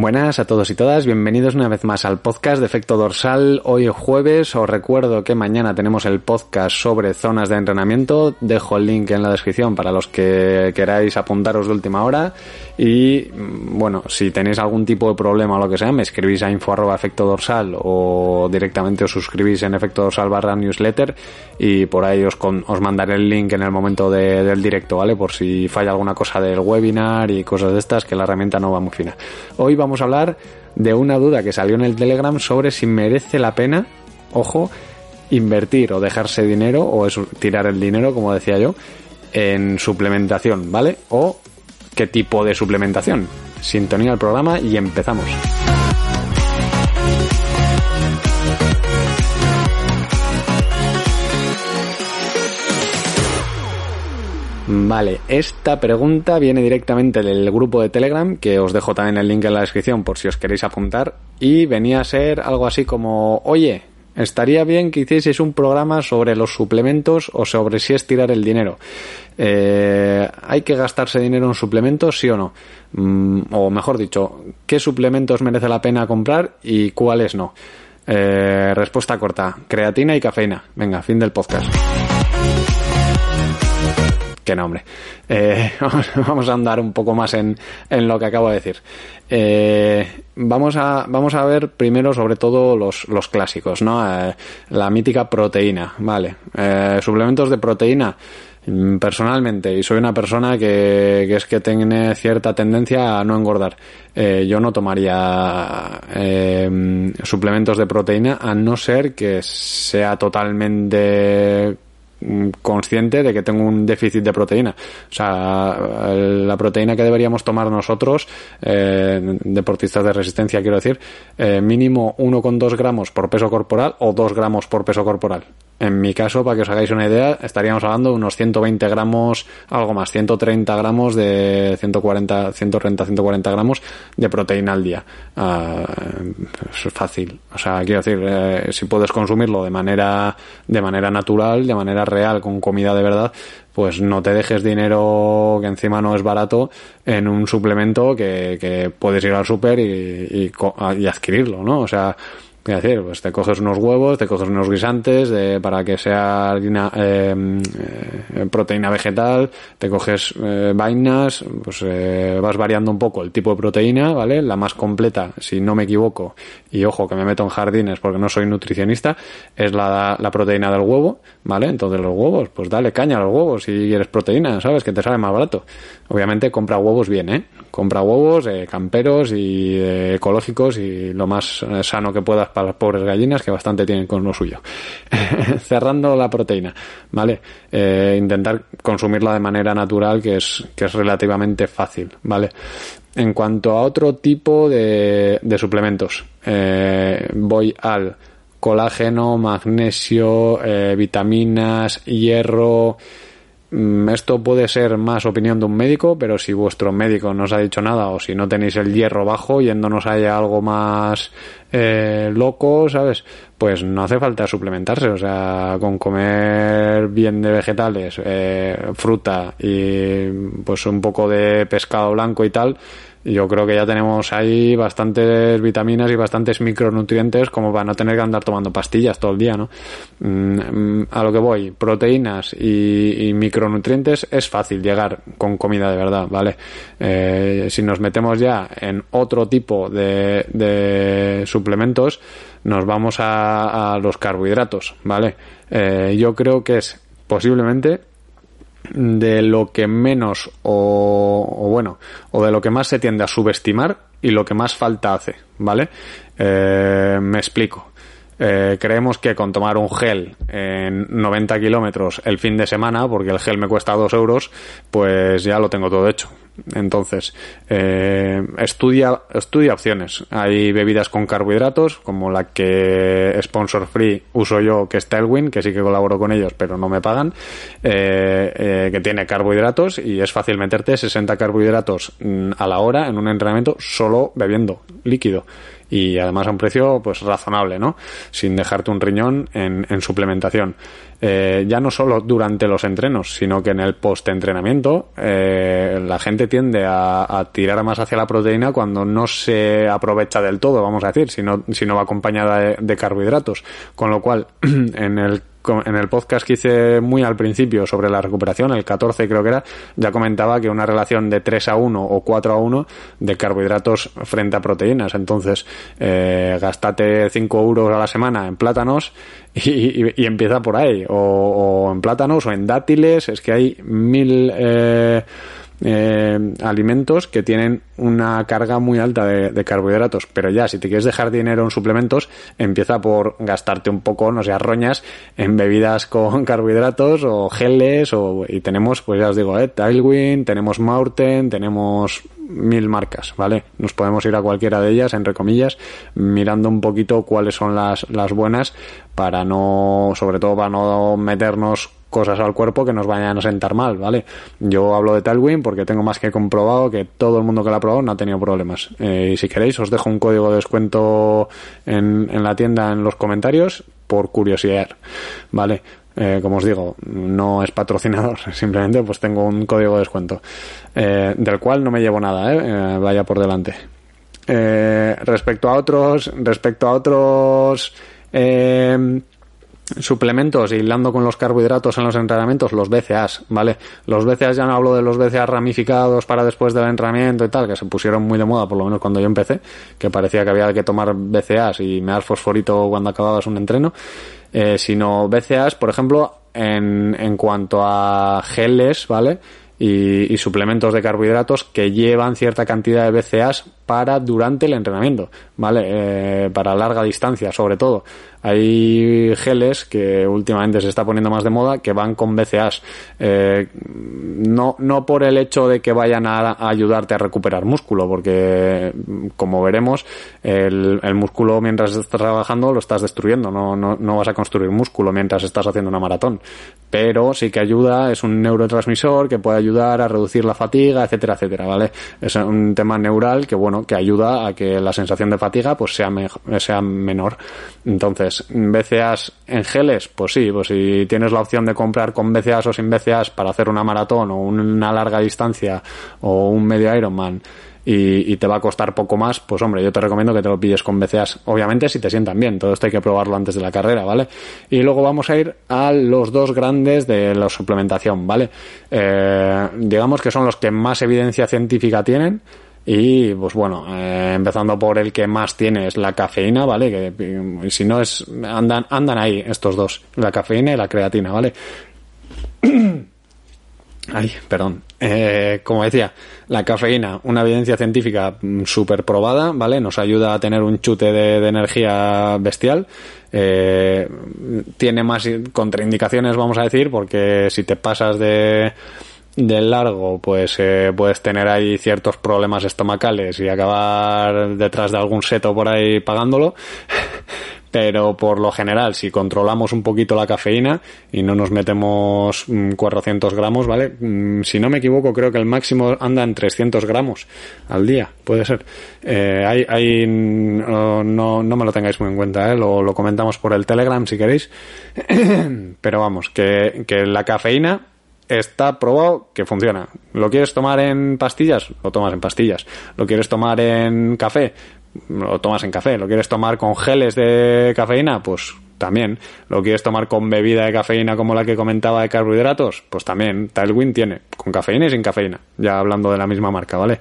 Buenas a todos y todas, bienvenidos una vez más al podcast de Efecto Dorsal. Hoy es jueves, os recuerdo que mañana tenemos el podcast sobre zonas de entrenamiento. Dejo el link en la descripción para los que queráis apuntaros de última hora. Y mm, bueno, si tenéis algún tipo de problema o lo que sea, me escribís a info efecto dorsal o directamente os suscribís en efecto dorsal barra newsletter y por ahí os, con- os mandaré el link en el momento de- del directo, ¿vale? Por si falla alguna cosa del webinar y cosas de estas, que la herramienta no va muy fina. Hoy vamos a hablar de una duda que salió en el Telegram sobre si merece la pena, ojo, invertir o dejarse dinero o eso, tirar el dinero, como decía yo, en suplementación, ¿vale? O qué tipo de suplementación. Sintonía al programa y empezamos. Vale, esta pregunta viene directamente del grupo de Telegram, que os dejo también el link en la descripción por si os queréis apuntar, y venía a ser algo así como, oye, estaría bien que hicieseis un programa sobre los suplementos o sobre si es tirar el dinero. Eh, ¿Hay que gastarse dinero en suplementos, sí o no? Mm, o mejor dicho, ¿qué suplementos merece la pena comprar y cuáles no? Eh, respuesta corta, creatina y cafeína. Venga, fin del podcast. Qué nombre. Eh, vamos, a andar un poco más en, en lo que acabo de decir. Eh, vamos, a, vamos a ver primero sobre todo los, los clásicos, ¿no? Eh, la mítica proteína, ¿vale? Eh, suplementos de proteína. Mm, Personalmente, y soy una persona que, que es que tiene cierta tendencia a no engordar, yo no tomaría eh, suplementos de proteína a no ser que sea totalmente mm, consciente de que tengo un déficit de proteína. O sea, la proteína que deberíamos tomar nosotros, eh, deportistas de resistencia, quiero decir, eh, mínimo 1,2 gramos por peso corporal o 2 gramos por peso corporal. En mi caso, para que os hagáis una idea, estaríamos hablando de unos 120 gramos, algo más, 130 gramos de 140, 130, 140 gramos de proteína al día. Ah, es fácil. O sea, quiero decir, eh, si puedes consumirlo de manera, de manera natural, de manera real, con comida de verdad, pues no te dejes dinero que encima no es barato en un suplemento que, que puedes ir al súper y, y adquirirlo, ¿no? O sea, Quiero decir, pues te coges unos huevos, te coges unos guisantes de, para que sea harina, eh, eh, proteína vegetal, te coges eh, vainas, pues eh, vas variando un poco el tipo de proteína, ¿vale? La más completa, si no me equivoco, y ojo que me meto en jardines porque no soy nutricionista, es la, la proteína del huevo, ¿vale? Entonces los huevos, pues dale caña a los huevos si quieres proteína, ¿sabes? Que te sale más barato. Obviamente compra huevos bien, ¿eh? Compra huevos eh, camperos y eh, ecológicos y lo más eh, sano que puedas las pobres gallinas, que bastante tienen con lo suyo. Cerrando la proteína, ¿vale? Eh, intentar consumirla de manera natural, que es, que es relativamente fácil, ¿vale? En cuanto a otro tipo de, suplementos, eh, voy al colágeno, magnesio, eh, vitaminas, hierro, Esto puede ser más opinión de un médico, pero si vuestro médico no os ha dicho nada o si no tenéis el hierro bajo, yéndonos a algo más eh, loco, ¿sabes? Pues no hace falta suplementarse, o sea, con comer bien de vegetales, eh, fruta y pues un poco de pescado blanco y tal, yo creo que ya tenemos ahí bastantes vitaminas y bastantes micronutrientes como para no tener que andar tomando pastillas todo el día, ¿no? Mm, a lo que voy, proteínas y, y micronutrientes es fácil llegar con comida de verdad, ¿vale? Eh, si nos metemos ya en otro tipo de, de suplementos, nos vamos a, a los carbohidratos, ¿vale? Eh, yo creo que es posiblemente de lo que menos o, o, bueno o de lo que más se tiende a subestimar y lo que más falta hace vale eh, me explico eh, creemos que con tomar un gel en 90 kilómetros el fin de semana, porque el gel me cuesta 2 euros, pues ya lo tengo todo hecho. Entonces, eh, estudia, estudia opciones. Hay bebidas con carbohidratos, como la que sponsor free uso yo, que es Tailwind, que sí que colaboro con ellos, pero no me pagan, eh, eh, que tiene carbohidratos y es fácil meterte 60 carbohidratos mm, a la hora en un entrenamiento solo bebiendo líquido y además a un precio pues razonable, ¿no? Sin dejarte un riñón en, en suplementación. Eh, ya no solo durante los entrenos, sino que en el post-entrenamiento eh, la gente tiende a, a, tirar más hacia la proteína cuando no se aprovecha del todo, vamos a decir, si no, si no va acompañada de, de carbohidratos. Con lo cual, en el en el podcast que hice muy al principio sobre la recuperación, el 14 creo que era, ya comentaba que una relación de 3 a 1 o 4 a 1 de carbohidratos frente a proteínas. Entonces, eh, gastate 5 euros a la semana en plátanos y, y, y empieza por ahí. O, o, en plátanos o en dátiles. Es que hay mil... Eh, eh, alimentos que tienen una carga muy alta de, carbohidratos. Pero ya, si te quieres dejar dinero en suplementos, empieza por gastarte un poco, no sé, roñas en bebidas con carbohidratos o geles. O, y tenemos, pues ya os digo, eh, Tailwind, tenemos Maurten, tenemos mil marcas, ¿vale? Nos podemos ir a cualquiera de ellas, entre comillas, mirando un poquito cuáles son las, las buenas para no, sobre todo para no meternos cosas al cuerpo que nos vayan a sentar mal, ¿vale? Yo hablo de Tailwind porque tengo más que comprobado que todo el mundo que la ha probado no ha tenido problemas. Eh, y si queréis os dejo un código de descuento en, la tienda en los comentarios por curiosidad, ¿vale? Eh, como os digo, no es patrocinador, simplemente pues tengo un código de descuento, eh, del cual no me llevo nada, ¿eh? vaya por delante. respecto a otros, respecto a otros suplementos, hilando con los carbohidratos en los entrenamientos, los BCAs, ¿vale? Los BCAs ya no hablo de los BCAs ramificados para después del entrenamiento y tal, que se pusieron muy de moda, por lo menos cuando yo empecé, que parecía que había que tomar BCAs y me das fosforito cuando acababas un entreno, eh, sino BCAs, por ejemplo, en, en cuanto a geles, ¿vale? Y, suplementos de carbohidratos que llevan cierta cantidad de BCAs para durante el entrenamiento, ¿vale? Eh, para larga distancia, sobre todo. Hay geles que últimamente se está poniendo más de moda que van con BCAs. Eh, no, no por el hecho de que vayan a, ayudarte a recuperar músculo, porque como veremos, el, músculo mientras estás trabajando lo estás destruyendo, no, no, no vas a construir músculo mientras estás haciendo una maratón. Pero sí que ayuda, es un neurotransmisor que puede ayudar a reducir la fatiga, etcétera, etcétera, ¿vale? Es un tema neural que, bueno, que ayuda a que la sensación de fatiga pues sea, sea menor. Entonces, BCAs en geles, pues sí, pues si tienes la opción de comprar con BCAs o sin BCAs para hacer una maratón o una larga distancia o un medio Ironman y, y, te va a costar poco más, pues hombre, yo te recomiendo que te lo pilles con BCAs. Obviamente si te sientan bien, todo esto hay que probarlo antes de la carrera, ¿vale? Y luego vamos a ir a los dos grandes de la suplementación, ¿vale? Eh, digamos que son los que más evidencia científica tienen. Y pues bueno, eh, empezando por el que más tiene es la cafeína, ¿vale? Que si no es, andan, andan ahí estos dos, la cafeína y la creatina, ¿vale? Ay, perdón. Eh, como decía, la cafeína, una evidencia científica súper probada, ¿vale? Nos ayuda a tener un chute de, energía bestial. Eh, tiene más contraindicaciones, vamos a decir, porque si te pasas de, del largo, pues eh, puedes tener ahí ciertos problemas estomacales y acabar detrás de algún seto por ahí pagándolo. Pero por lo general, si controlamos un poquito la cafeína y no nos metemos 400 gramos, ¿vale? Si no me equivoco, creo que el máximo anda en 300 gramos al día, puede ser. Eh, hay, hay no, no, me lo tengáis muy en cuenta, ¿eh? Lo, lo comentamos por el Telegram si queréis. Pero vamos, que, que la cafeína está probado que funciona. ¿Lo quieres tomar en pastillas? Lo tomas en pastillas. ¿Lo quieres tomar en café? Lo tomas en café. ¿Lo quieres tomar con geles de cafeína? Pues también. ¿Lo quieres tomar con bebida de cafeína como la que comentaba de carbohidratos? Pues también. Tailwind tiene con cafeína y sin cafeína. Ya hablando de la misma marca, ¿vale?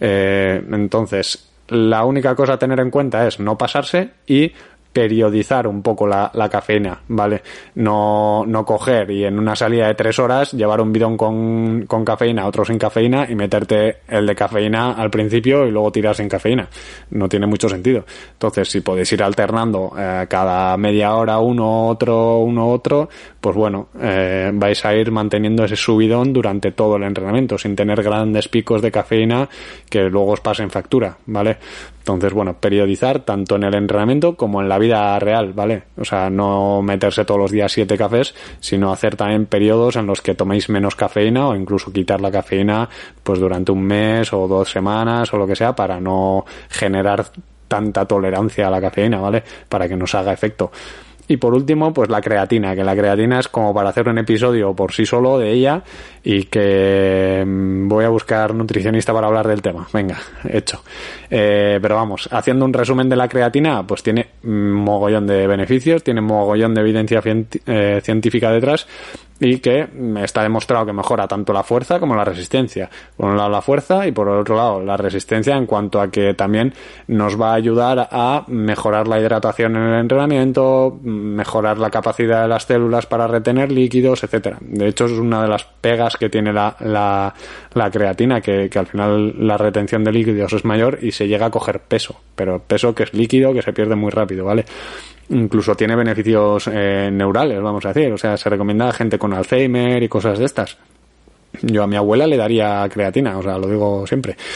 Eh, entonces, la única cosa a tener en cuenta es no pasarse y periodizar un poco la, la cafeína, ¿vale? No, no coger y en una salida de tres horas llevar un bidón con, con cafeína, otro sin cafeína y meterte el de cafeína al principio y luego tirar sin cafeína. No tiene mucho sentido. Entonces, si podéis ir alternando eh, cada media hora uno, otro, uno, otro, pues bueno, eh, vais a ir manteniendo ese subidón durante todo el entrenamiento sin tener grandes picos de cafeína que luego os pasen factura, ¿vale? Entonces, bueno, periodizar tanto en el entrenamiento como en la vida real, ¿vale? O sea, no meterse todos los días siete cafés, sino hacer también periodos en los que toméis menos cafeína o incluso quitar la cafeína pues durante un mes o dos semanas o lo que sea para no generar tanta tolerancia a la cafeína, ¿vale? Para que nos haga efecto. Y por último, pues la creatina, que la creatina es como para hacer un episodio por sí solo de ella y que mm, voy a buscar nutricionista para hablar del tema. Venga, hecho. Eh, pero vamos, haciendo un resumen de la creatina, pues tiene mogollón de beneficios, tiene mogollón de evidencia eh, científica detrás y que está demostrado que mejora tanto la fuerza como la resistencia. Por un lado la fuerza y por otro lado la resistencia en cuanto a que también nos va a ayudar a mejorar la hidratación en el entrenamiento, mejorar la capacidad de las células para retener líquidos, etcétera. De hecho es una de las pegas que tiene la, la, la creatina, que, que al final la retención de líquidos es mayor y se llega a coger peso, pero peso que es líquido que se pierde muy rápido, ¿vale? Incluso tiene beneficios eh, neurales, vamos a decir. O sea, se recomienda a gente con Alzheimer y cosas de estas. Yo a mi abuela le daría creatina, o sea, lo digo siempre.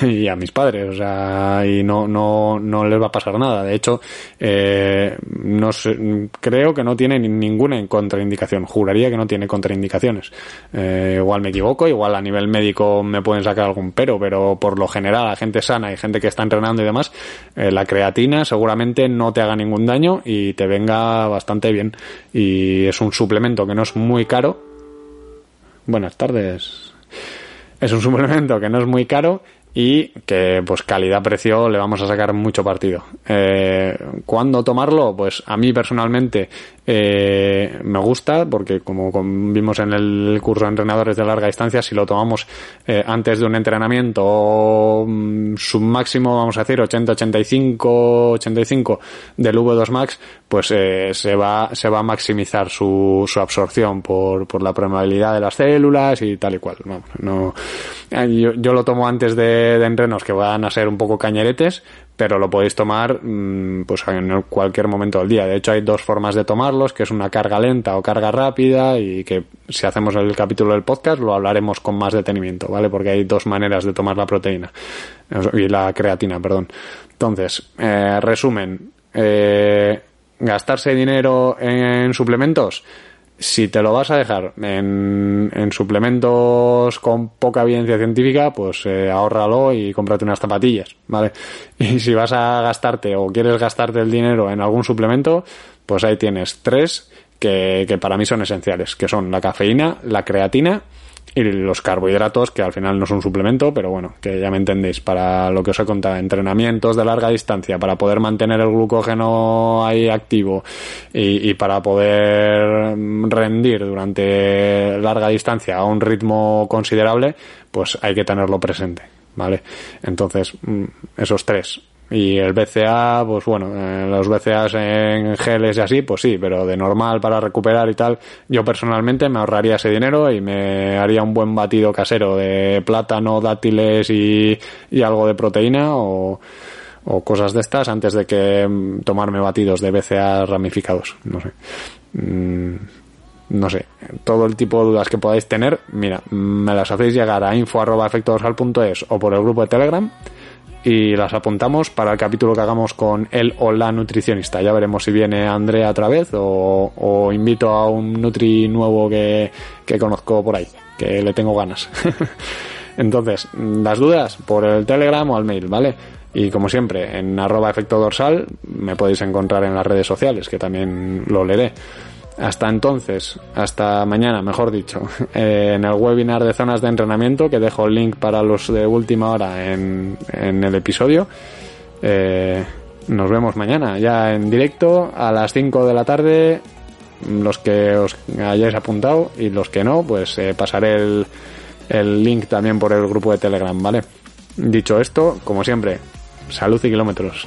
y a mis padres, o sea, y no, no, no les va a pasar nada. De hecho, eh, no sé, creo que no tiene ninguna contraindicación. Juraría que no tiene contraindicaciones. Eh, igual me equivoco, igual a nivel médico me pueden sacar algún pero, pero por lo general, a gente sana y gente que está entrenando y demás, eh, la creatina seguramente no te haga ningún daño y te venga bastante bien. Y es un suplemento que no es muy caro. Buenas tardes. Es un suplemento que no es muy caro y que pues calidad-precio le vamos a sacar mucho partido. Eh, ¿Cuándo tomarlo? Pues a mí personalmente eh, me gusta porque como, vimos en el curso de entrenadores de larga distancia, si lo tomamos eh, antes de un entrenamiento mm, su máximo, vamos a decir 80, 85, 85 del V2 Max, pues eh, se va se va a maximizar su, su absorción por, por la probabilidad de las células y tal y cual. Vamos, no, yo, yo lo tomo antes de, de entrenos que van a ser un poco cañeretes, pero lo podéis tomar mm, pues en cualquier momento del día. De hecho, hay dos formas de tomarlos, que es una carga lenta o carga rápida, y que si hacemos el capítulo del podcast lo hablaremos con más detenimiento, ¿vale? Porque hay dos maneras de tomar la proteína y la creatina, perdón. Entonces, eh, resumen, eh, gastarse dinero en suplementos si te lo vas a dejar en, en suplementos con poca evidencia científica, pues eh, ahórralo y cómprate unas zapatillas, ¿vale? Y si vas a gastarte o quieres gastarte el dinero en algún suplemento, pues ahí tienes tres que, que para mí son esenciales, que son la cafeína, la creatina y los carbohidratos, que al final no es un suplemento, pero bueno, que ya me entendéis, para lo que os he contado, entrenamientos de larga distancia, para poder mantener el glucógeno ahí activo y, y para poder rendir durante larga distancia a un ritmo considerable, pues hay que tenerlo presente, ¿vale? Entonces, mm, esos tres, y el BCA, pues bueno, eh, los BCAs en geles y así, pues sí, pero de normal para recuperar y tal, yo personalmente me ahorraría ese dinero y me haría un buen batido casero de plátano, dátiles y, y algo de proteína o, o cosas de estas antes de que mm, tomarme batidos de BCA ramificados. No sé. Mm, no sé, todo el tipo de dudas que podáis tener, mira, me las hacéis llegar a info arroba efectodorsal.es o por el grupo de Telegram y las apuntamos para el capítulo que hagamos con él o la nutricionista. Ya veremos si viene Andrea otra vez o, o invito a un nutri nuevo que, que conozco por ahí, que le tengo ganas. Entonces, las dudas por el Telegram o al mail, ¿vale? Y como siempre, en arroba efecto dorsal me podéis encontrar en las redes sociales, que también lo leeré. Hasta entonces, hasta mañana, mejor dicho, eh, en el webinar de zonas de entrenamiento, que dejo el link para los de última hora en, en el episodio. Eh, nos vemos mañana, ya en directo, a las 5 de la tarde, los que os hayáis apuntado y los que no, pues eh, pasaré el, el link también por el grupo de Telegram, ¿vale? Dicho esto, como siempre, salud y kilómetros.